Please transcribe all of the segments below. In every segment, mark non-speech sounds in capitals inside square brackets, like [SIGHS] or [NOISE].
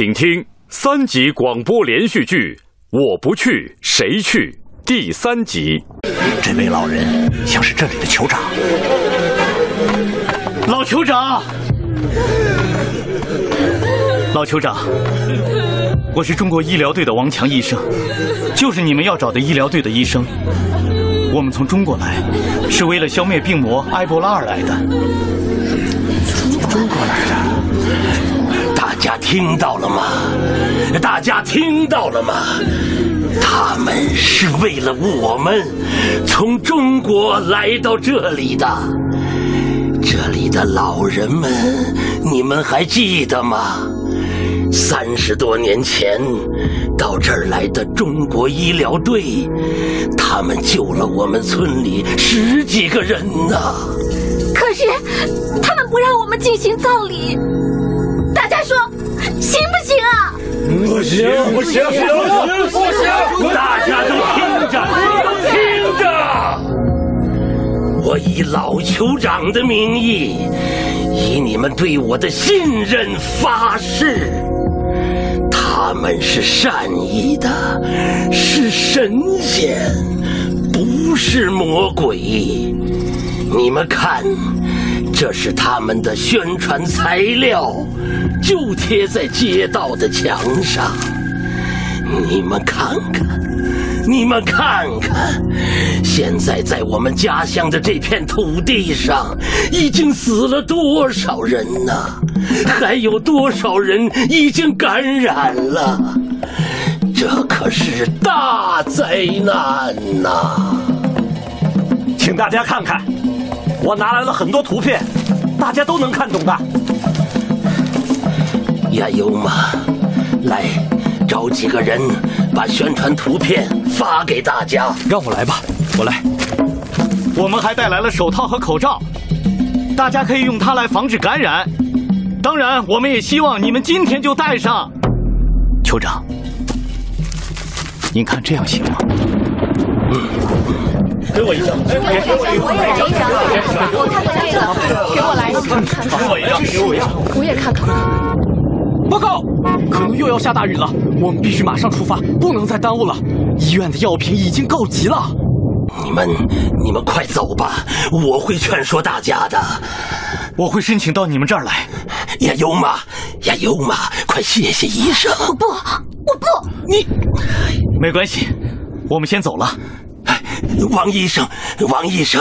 请听三集广播连续剧《我不去谁去》第三集。这位老人像是这里的酋长。老酋长，老酋长，我是中国医疗队的王强医生，就是你们要找的医疗队的医生。我们从中国来，是为了消灭病魔埃博拉而来的。中国来的，大家听到了吗？大家听到了吗？他们是为了我们从中国来到这里的。这里的老人们，你们还记得吗？三十多年前到这儿来的中国医疗队，他们救了我们村里十几个人呢。可是他们不让我们进行葬礼，行不行啊？不行，不行，不行，不行！大家都听着，都听着！我以老酋长的名义，以你们对我的信任发誓，他们是善意的，是神仙，不是魔鬼。你们看，这是他们的宣传材料，就贴在街道的墙上。你们看看，你们看看，现在在我们家乡的这片土地上，已经死了多少人呢？还有多少人已经感染了？这可是大灾难呐！请大家看看。我拿来了很多图片，大家都能看懂的。亚优嘛，来，找几个人把宣传图片发给大家。让我来吧，我来。我们还带来了手套和口罩，大家可以用它来防止感染。当然，我们也希望你们今天就戴上。酋长，您看这样行吗？嗯。给我一张，给我一张，我看看这个，给我来一张，给我一张，给我一张，我也看看。报告，可能又要下大雨了，我们必须马上出发，不能再耽误了。医院的药品已经告急了。你们，你们快走吧，我会劝说大家的。我会申请到你们这儿来。亚优玛，亚优玛，快谢谢医生。我不，我不，你，没关系，我们先走了。王医生，王医生，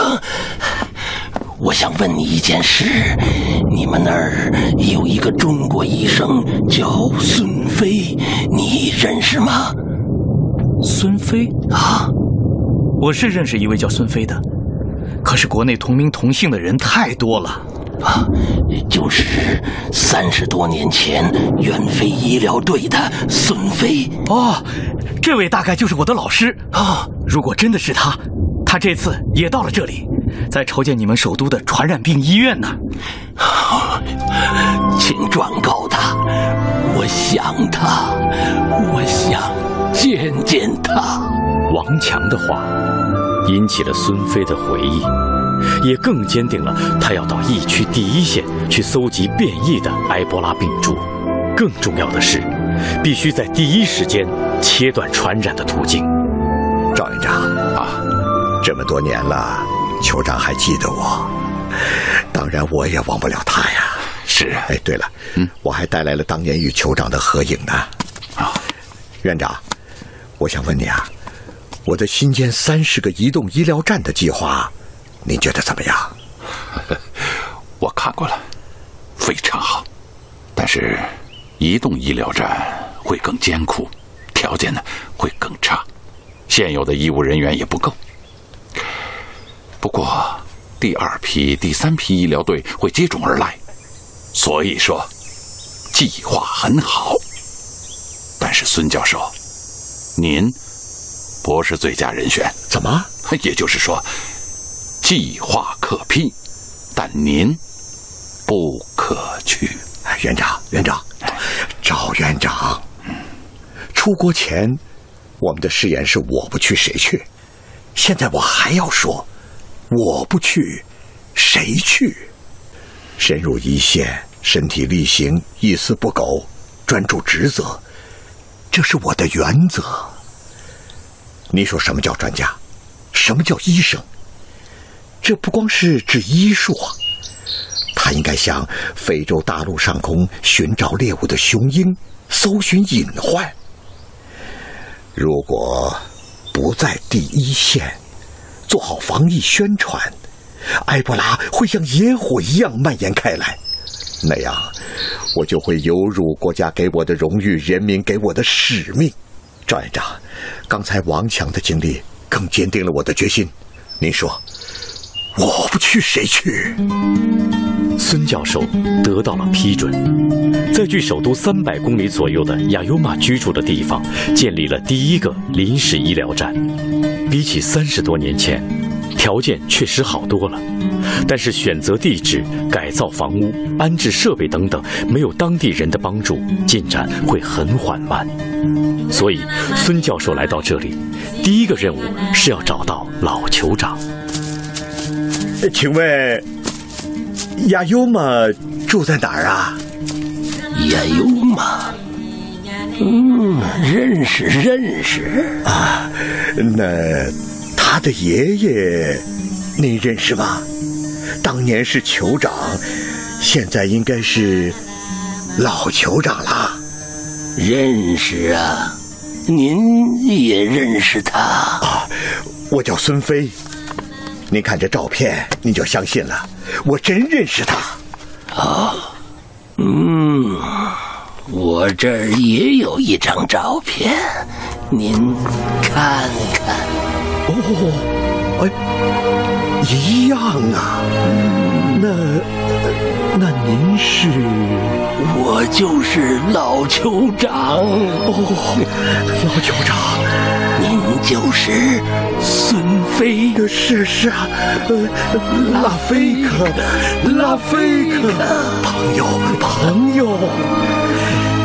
我想问你一件事：你们那儿有一个中国医生叫孙飞，你认识吗？孙飞啊，我是认识一位叫孙飞的，可是国内同名同姓的人太多了。啊，就是三十多年前远飞医疗队的孙飞。哦，这位大概就是我的老师啊。如果真的是他，他这次也到了这里，在筹建你们首都的传染病医院呢。[LAUGHS] 请转告他，我想他，我想见见他。王强的话引起了孙飞的回忆。也更坚定了他要到疫区第一线去搜集变异的埃博拉病株。更重要的是，必须在第一时间切断传染的途径。赵院长啊，这么多年了，酋长还记得我，当然我也忘不了他呀。是。哎，对了，嗯，我还带来了当年与酋长的合影呢。啊，院长，我想问你啊，我的新建三十个移动医疗站的计划。你觉得怎么样？[LAUGHS] 我看过了，非常好。但是，移动医疗站会更艰苦，条件呢会更差，现有的医务人员也不够。不过，第二批、第三批医疗队会接踵而来，所以说，计划很好。但是，孙教授，您不是最佳人选。怎么？[LAUGHS] 也就是说。计划可批，但您不可去。院长，院长，赵院长，出国前我们的誓言是我不去谁去，现在我还要说，我不去谁去？深入一线，身体力行，一丝不苟，专注职责，这是我的原则。你说什么叫专家？什么叫医生？这不光是指医术啊，他应该向非洲大陆上空寻找猎物的雄鹰，搜寻隐患。如果不在第一线做好防疫宣传，埃博拉会像野火一样蔓延开来，那样我就会有辱国家给我的荣誉，人民给我的使命。赵院长，刚才王强的经历更坚定了我的决心。您说，我不去谁去？孙教授得到了批准，在距首都三百公里左右的亚尤玛居住的地方建立了第一个临时医疗站。比起三十多年前，条件确实好多了，但是选择地址、改造房屋、安置设备等等，没有当地人的帮助，进展会很缓慢。所以，孙教授来到这里，第一个任务是要找到老酋长。请问，亚优玛住在哪儿啊？亚优玛，嗯，认识认识啊。那他的爷爷，你认识吗？当年是酋长，现在应该是老酋长啦。认识啊，您也认识他啊？我叫孙飞。您看这照片，您就相信了，我真认识他。啊，嗯，我这儿也有一张照片，您看看。哦，哎，一样啊。那那您是？我就是老酋长。哦，老酋长。您就是孙飞，是是啊，拉菲克，拉菲克，朋友朋友，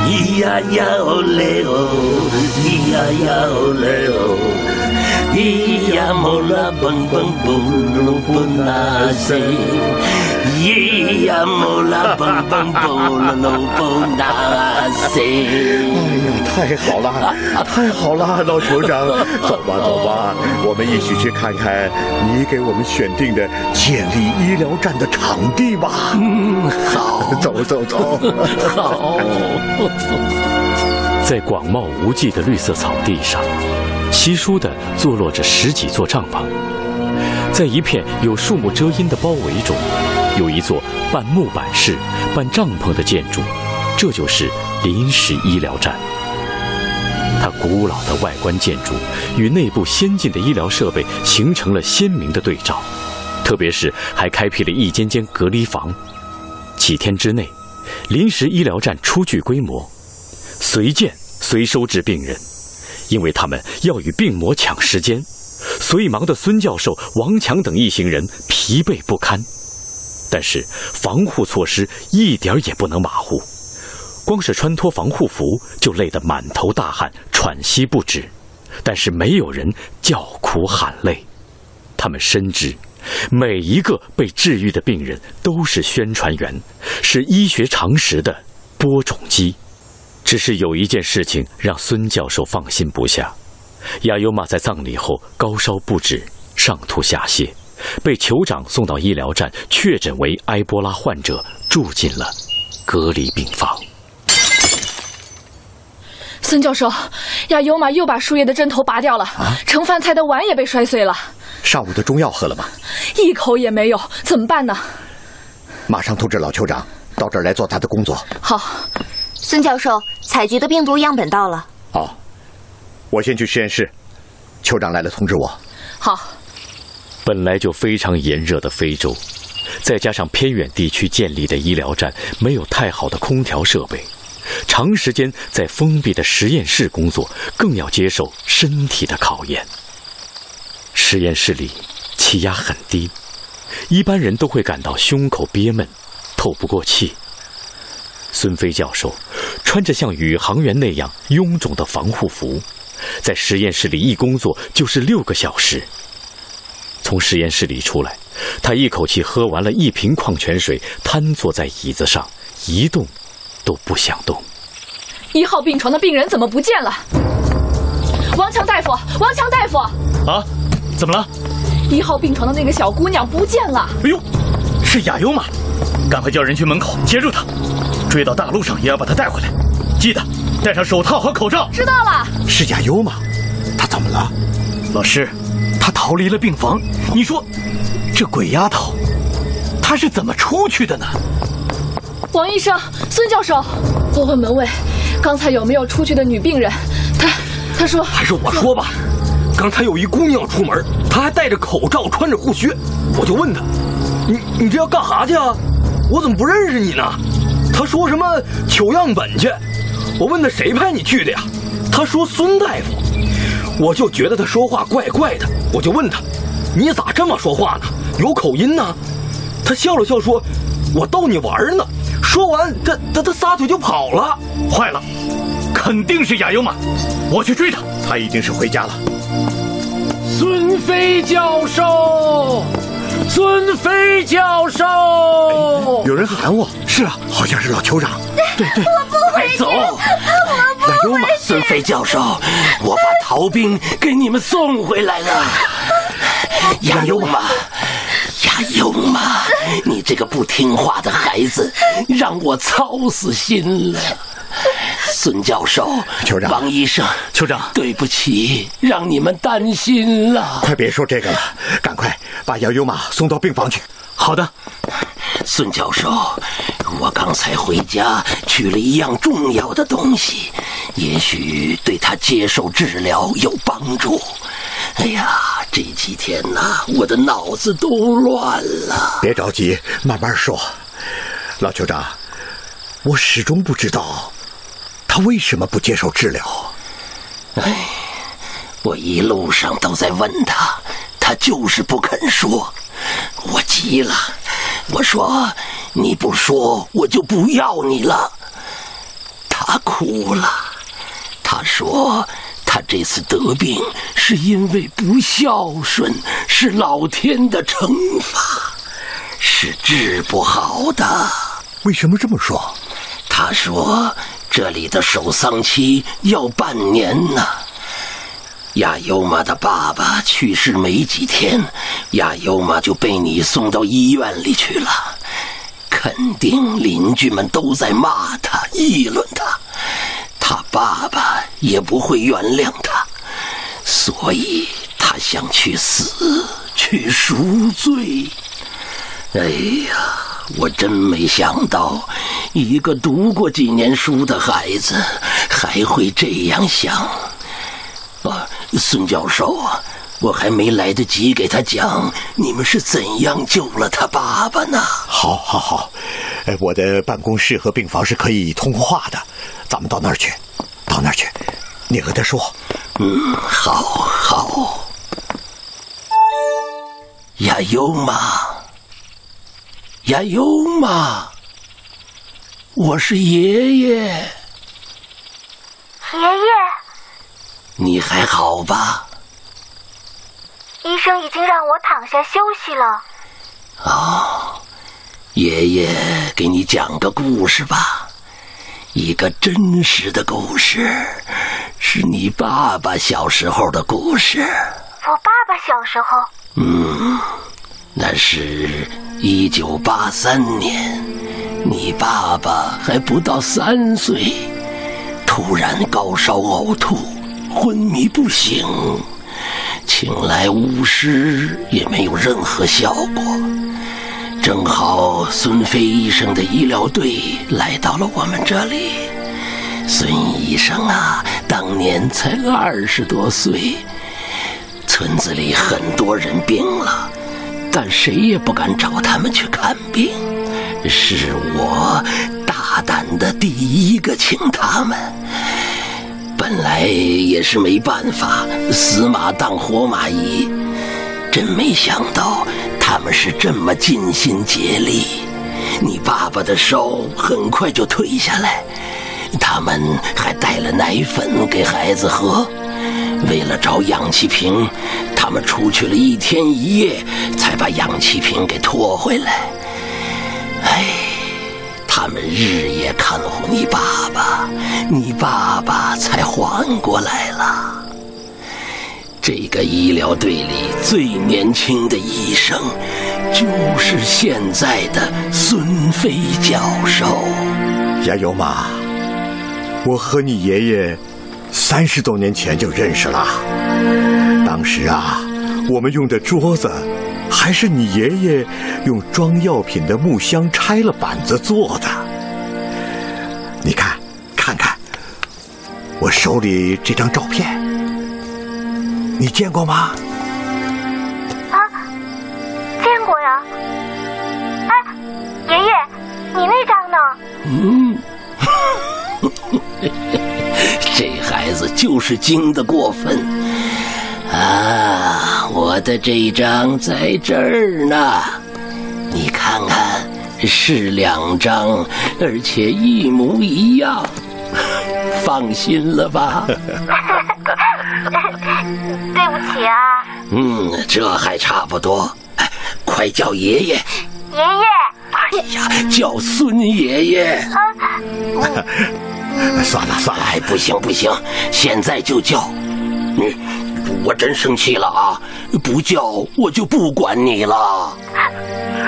咿呀呀哦嘞哦，咿呀呀哦嘞哦，咿呀莫拉蹦蹦蹦噜蹦那西，咿呀莫拉蹦蹦蹦噜蹦那西。哎呀，太好了，太好了，老酋长，[LAUGHS] 走吧走吧，我们一起去看看你给我们选定的建立医疗站的场地吧。嗯，好，走走走，好。[LAUGHS] 在广袤无际的绿色草地上，稀疏的坐落着十几座帐篷。在一片有树木遮阴的包围中，有一座半木板式、半帐篷的建筑，这就是临时医疗站。它古老的外观建筑与内部先进的医疗设备形成了鲜明的对照，特别是还开辟了一间间隔离房。几天之内，临时医疗站初具规模，随建随收治病人，因为他们要与病魔抢时间，所以忙得孙教授、王强等一行人疲惫不堪。但是防护措施一点也不能马虎。光是穿脱防护服就累得满头大汗、喘息不止，但是没有人叫苦喊累。他们深知，每一个被治愈的病人都是宣传员，是医学常识的播种机。只是有一件事情让孙教授放心不下：亚尤玛在葬礼后高烧不止，上吐下泻，被酋长送到医疗站确诊为埃博拉患者，住进了隔离病房。孙教授，亚尤玛又把输液的针头拔掉了，盛饭菜的碗也被摔碎了。上午的中药喝了吗？一口也没有，怎么办呢？马上通知老酋长到这儿来做他的工作。好，孙教授，采集的病毒样本到了。好，我先去实验室，酋长来了通知我。好。本来就非常炎热的非洲，再加上偏远地区建立的医疗站没有太好的空调设备。长时间在封闭的实验室工作，更要接受身体的考验。实验室里气压很低，一般人都会感到胸口憋闷，透不过气。孙飞教授穿着像宇航员那样臃肿的防护服，在实验室里一工作就是六个小时。从实验室里出来，他一口气喝完了一瓶矿泉水，瘫坐在椅子上一动。都不想动。一号病床的病人怎么不见了？王强大夫，王强大夫，啊，怎么了？一号病床的那个小姑娘不见了。哎呦，是雅优吗？赶快叫人去门口接住她，追到大路上也要把她带回来。记得戴上手套和口罩。知道了。是亚优吗？她怎么了？老师，她逃离了病房。你说，这鬼丫头，她是怎么出去的呢？王医生，孙教授，我问门卫，刚才有没有出去的女病人？他他说，还是我说吧。刚才有一姑娘出门，她还戴着口罩，穿着护靴。我就问她：“你你这要干啥去啊？我怎么不认识你呢？”她说什么取样本去。我问他谁派你去的呀？他说孙大夫。我就觉得他说话怪怪的，我就问他：“你咋这么说话呢？有口音呢？”他笑了笑说：“我逗你玩呢。”说完，他他他撒腿就跑了。坏了，肯定是亚优马，我去追他。他一定是回家了。孙飞教授，孙飞教授，有人喊我。是啊，好像是老酋长。对对，我不回去，走。我不回去。孙飞教授，我把逃兵给你们送回来了。亚优玛，亚优玛，你这个不听话的孩子，让我操死心了。孙教授，酋长，王医生，酋长，对不起，让你们担心了。快别说这个了，赶快把亚优玛送到病房去。好的，孙教授，我刚才回家取了一样重要的东西，也许对他接受治疗有帮助。哎呀，这几天呐，我的脑子都乱了。别着急，慢慢说。老酋长，我始终不知道他为什么不接受治疗。哎，我一路上都在问他，他就是不肯说。我急了，我说：“你不说，我就不要你了。”他哭了，他说：“他这次得病是因为不孝顺，是老天的惩罚，是治不好的。”为什么这么说？他说：“这里的守丧期要半年呢。”亚优玛的爸爸去世没几天，亚优玛就被你送到医院里去了。肯定邻居们都在骂他、议论他，他爸爸也不会原谅他，所以他想去死，去赎罪。哎呀，我真没想到，一个读过几年书的孩子还会这样想。啊，孙教授啊，我还没来得及给他讲你们是怎样救了他爸爸呢。好，好，好，呃，我的办公室和病房是可以通话的，咱们到那儿去，到那儿去，你和他说。嗯，好，好。亚优玛，亚优玛，我是爷爷。爷爷。你还好吧？医生已经让我躺下休息了。哦，爷爷给你讲个故事吧，一个真实的故事，是你爸爸小时候的故事。我爸爸小时候？嗯，那是一九八三年，你爸爸还不到三岁，突然高烧呕吐。昏迷不醒，请来巫师也没有任何效果。正好孙飞医生的医疗队来到了我们这里。孙医生啊，当年才二十多岁，村子里很多人病了，但谁也不敢找他们去看病。是我大胆的第一个请他们。本来也是没办法，死马当活马医。真没想到他们是这么尽心竭力。你爸爸的烧很快就退下来，他们还带了奶粉给孩子喝。为了找氧气瓶，他们出去了一天一夜，才把氧气瓶给拖回来。他们日夜看护你爸爸，你爸爸才缓过来了。这个医疗队里最年轻的医生，就是现在的孙飞教授。亚优玛，我和你爷爷三十多年前就认识了。当时啊，我们用的桌子还是你爷爷用装药品的木箱拆了板子做的。你看，看看我手里这张照片，你见过吗？啊，见过呀。哎，爷爷，你那张呢？嗯，[LAUGHS] 这孩子就是精的过分啊！我的这张在这儿呢，你看看，是两张，而且一模一样，[LAUGHS] 放心了吧？[LAUGHS] 对不起啊。嗯，这还差不多。哎，快叫爷爷！爷爷。哎呀，叫孙爷爷。啊，[LAUGHS] 算了算了，哎，不行不行，现在就叫。你，我真生气了啊！不叫我就不管你了。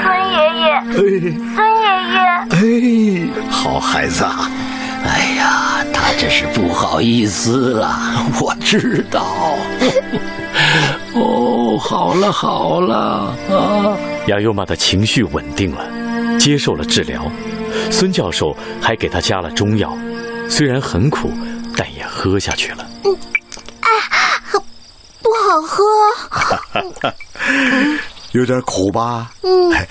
孙爷爷，孙爷爷，哎，好孩子啊！哎呀，他这是不好意思了，我知道。哦，好了好了啊！亚优玛的情绪稳定了，接受了治疗。孙教授还给他加了中药，虽然很苦，但也喝下去了。好喝。[LAUGHS] 有点苦吧？嗯。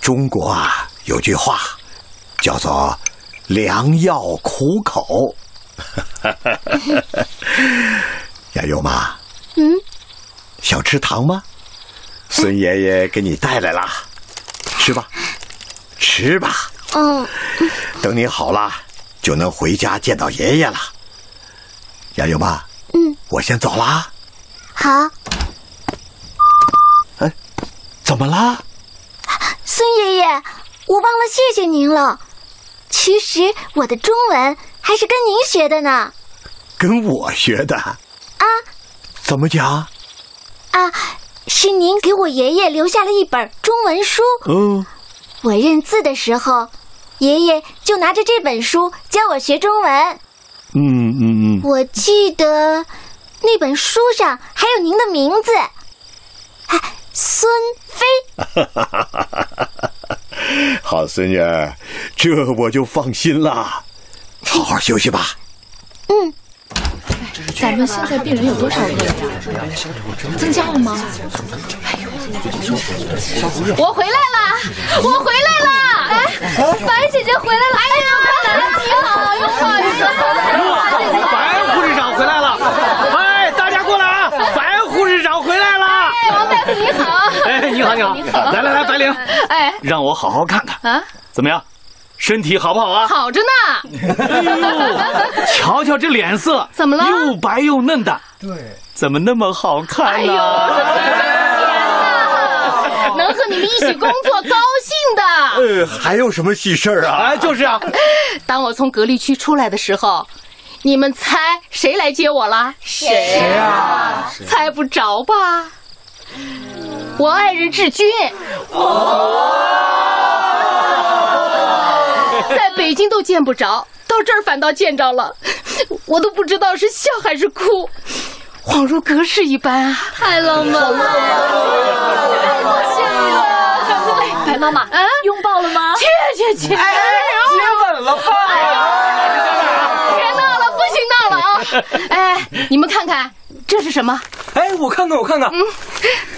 中国啊，有句话叫做“良药苦口”。[LAUGHS] 亚优妈，嗯，想吃糖吗？孙爷爷给你带来了，吃吧，吃吧。嗯，等你好了，就能回家见到爷爷了。亚优妈，嗯，我先走啦。好。哎，怎么啦？孙爷爷，我忘了谢谢您了。其实我的中文还是跟您学的呢。跟我学的？啊？怎么讲？啊，是您给我爷爷留下了一本中文书。嗯。我认字的时候，爷爷就拿着这本书教我学中文。嗯嗯嗯。我记得那本书上还有您的名字，哎，孙飞。[LAUGHS] 好孙女儿，这我就放心了。好好休息吧。嗯。咱们现在病人有多少个呀？增加了吗？我回来了，我回来了！哎，白姐姐回来了！哎呀，你好，拥抱一个。白护士长回来了！哎，大家过来啊！白护士长回来了！王大夫你好！哎，你好，[LAUGHS] 你好！来来来，白灵，[LAUGHS] 哎，让我好好看看啊，怎么样？身体好不好啊？好着呢。哎呦，[LAUGHS] 瞧瞧这脸色，怎么了？又白又嫩的。对，怎么那么好看呢？哎呦，能和你们一起工作，高兴的。呃，还有什么喜事儿啊？哎，就是啊。当我从隔离区出来的时候，你们猜谁来接我了？谁啊？猜不着吧？我爱人志军。在北京都见不着，到这儿反倒见着了，我都不知道是笑还是哭，恍如隔世一般啊！太浪漫了，太高兴了！白妈妈，嗯，拥抱了。吗？切切切！哎，接吻了。吧？别闹了，不许闹了。啊！哎，你们看看这是什么？哎，我看看，我看看，嗯，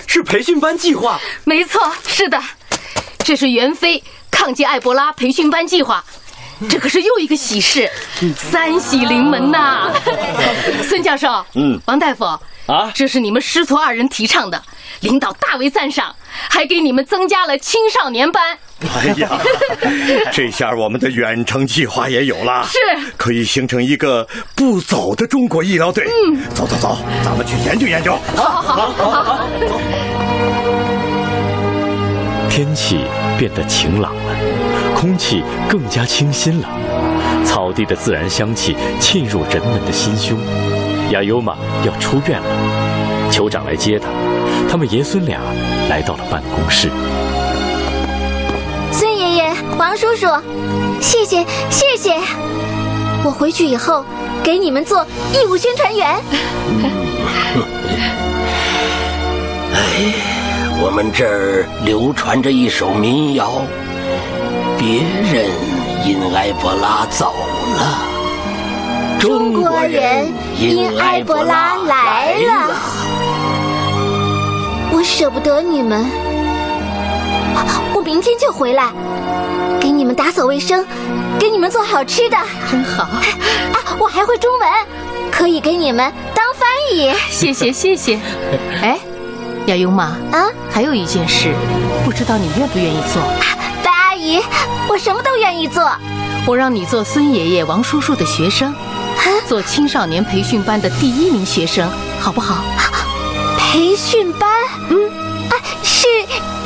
是培训班计划。没错，是的，这是袁飞。抗击埃博拉培训班计划，这可是又一个喜事，三喜临门呐！[LAUGHS] 孙教授，嗯，王大夫啊，这是你们师徒二人提倡的，领导大为赞赏，还给你们增加了青少年班。哎呀，[LAUGHS] 这下我们的远程计划也有了，是可以形成一个不走的中国医疗队。嗯，走走走，咱们去研究研究。好好好好好好。天气变得晴朗了，空气更加清新了，草地的自然香气沁入人们的心胸。亚优玛要出院了，酋长来接他，他们爷孙俩来到了办公室。孙爷爷、王叔叔，谢谢谢谢！我回去以后给你们做义务宣传员。哎，我们这儿流传着一首民谣：别人因埃博拉走了，中国人因埃博拉来了。我舍不得你们，我明天就回来，给你们打扫卫生，给你们做好吃的，真好。啊，我还会中文，可以给你们当翻译。谢谢谢谢。[LAUGHS] 哎。亚优玛啊，还有一件事，不知道你愿不愿意做？白阿姨，我什么都愿意做。我让你做孙爷爷、王叔叔的学生，做青少年培训班的第一名学生，好不好？培训班？嗯，啊，是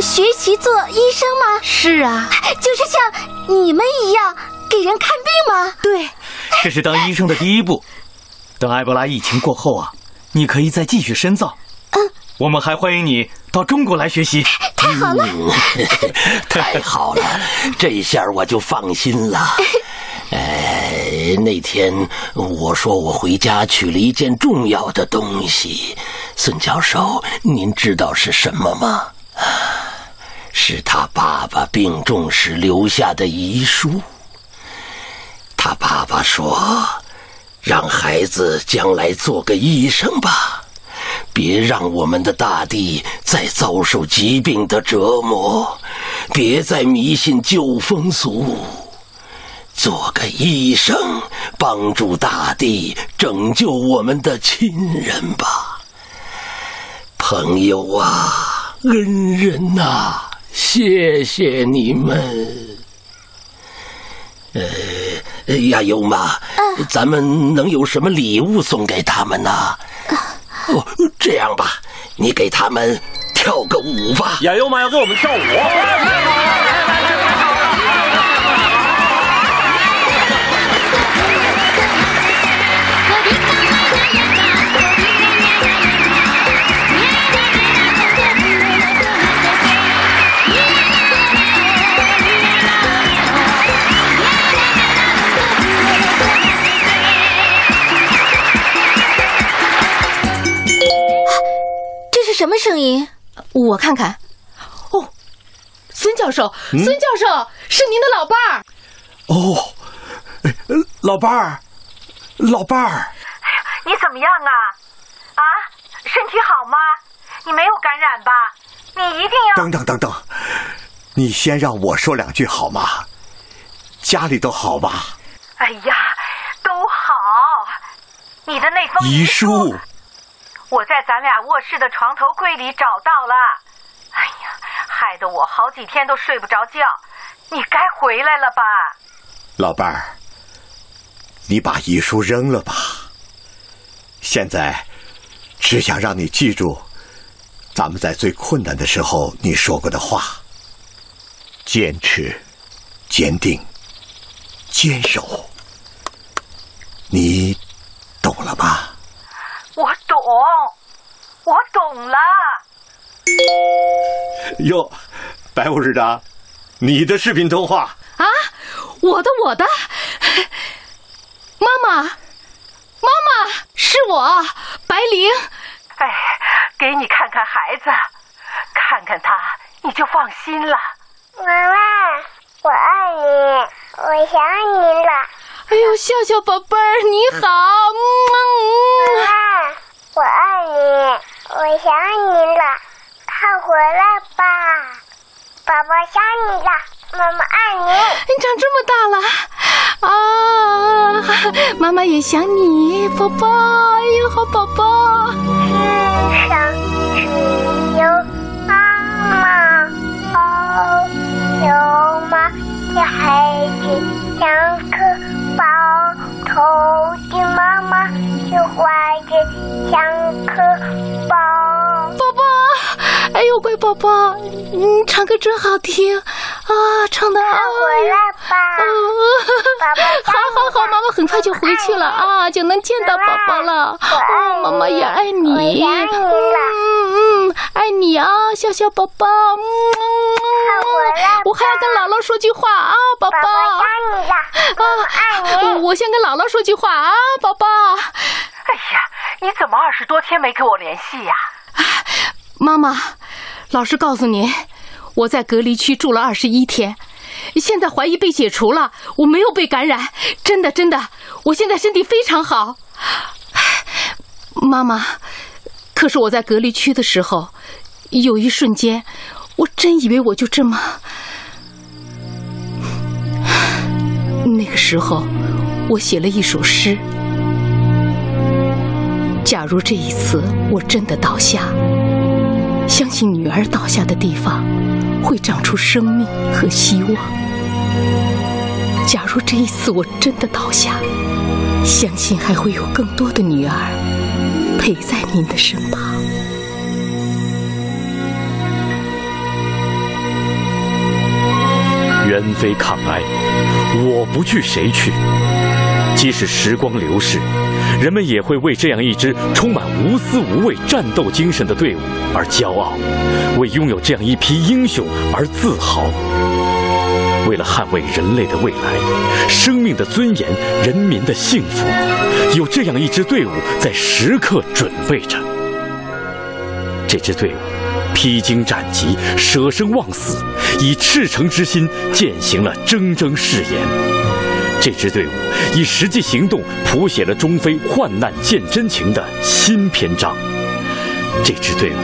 学习做医生吗？是啊，就是像你们一样给人看病吗？对，这是当医生的第一步。等埃博拉疫情过后啊，你可以再继续深造。嗯。我们还欢迎你到中国来学习。太好了，[LAUGHS] 太好了，这下我就放心了。[LAUGHS] 哎，那天我说我回家取了一件重要的东西，孙教授，您知道是什么吗？是他爸爸病重时留下的遗书。他爸爸说：“让孩子将来做个医生吧。”别让我们的大地再遭受疾病的折磨，别再迷信旧风俗，做个医生，帮助大地，拯救我们的亲人吧，朋友啊，恩人呐，谢谢你们。呃，亚优玛，咱们能有什么礼物送给他们呢？哦，这样吧，你给他们跳个舞吧。雅优玛要给我们跳舞。什么声音？我看看。哦，孙教授，孙教授是您的老伴儿。哦，老伴儿，老伴儿。哎呀，你怎么样啊？啊，身体好吗？你没有感染吧？你一定要……等等等等，你先让我说两句好吗？家里都好吧？哎呀，都好。你的那封遗书。我在咱俩卧室的床头柜里找到了，哎呀，害得我好几天都睡不着觉。你该回来了吧，老伴儿？你把遗书扔了吧。现在只想让你记住，咱们在最困难的时候你说过的话：坚持、坚定、坚守。你懂了吧？我懂，我懂了。哟，白护士长，你的视频通话啊？我的，我的，妈妈，妈妈，是我，白灵。哎，给你看看孩子，看看他，你就放心了。妈妈，我爱你，我想你了。哎呦，笑笑宝贝儿，你好。妈妈，我爱你，我想你了，快回来吧，宝宝想你了，妈妈爱你。你长这么大了啊，妈妈也想你，宝宝，哎呦，好宝宝。世上只有妈妈好，有妈的孩子像颗。宝头的妈妈就怀着像颗宝宝宝，哎呦，乖宝宝，你唱歌真好听啊，唱的啊，回来吧，爸爸，好好好，妈妈很快就回去了啊，就能见到宝宝了。哦，妈妈也爱你，嗯嗯，爱你啊，小小宝宝。嗯，我还要跟姥姥说句话啊，宝宝。爱你了，啊，爱你。我先跟姥姥说句话啊，宝宝。哎呀，你怎么二十多天没跟我联系呀？啊妈妈，老实告诉您，我在隔离区住了二十一天，现在怀疑被解除了，我没有被感染，真的真的，我现在身体非常好。妈妈，可是我在隔离区的时候，有一瞬间，我真以为我就这么…… [SIGHS] 那个时候，我写了一首诗。假如这一次我真的倒下，相信女儿倒下的地方会长出生命和希望。假如这一次我真的倒下，相信还会有更多的女儿陪在您的身旁。元妃抗哀，我不去谁去？即使时光流逝，人们也会为这样一支充满无私无畏战斗精神的队伍而骄傲，为拥有这样一批英雄而自豪。为了捍卫人类的未来、生命的尊严、人民的幸福，有这样一支队伍在时刻准备着。这支队伍披荆斩棘、舍生忘死，以赤诚之心践行了铮铮誓言。这支队伍以实际行动谱写了中非患难见真情的新篇章。这支队伍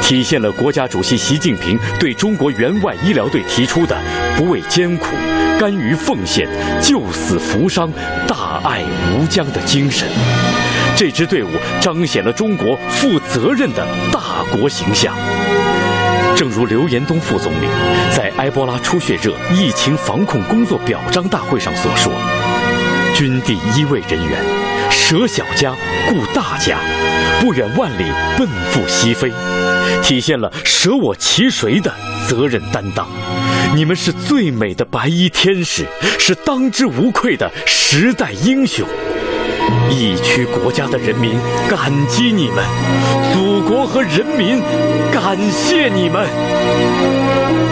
体现了国家主席习近平对中国援外医疗队提出的不畏艰苦、甘于奉献、救死扶伤、大爱无疆的精神。这支队伍彰显了中国负责任的大国形象。正如刘延东副总理在埃博拉出血热疫情防控工作表彰大会上所说：“军第一位人员，舍小家顾大家，不远万里奔赴西非，体现了舍我其谁的责任担当。你们是最美的白衣天使，是当之无愧的时代英雄。”疫区国家的人民感激你们，祖国和人民感谢你们。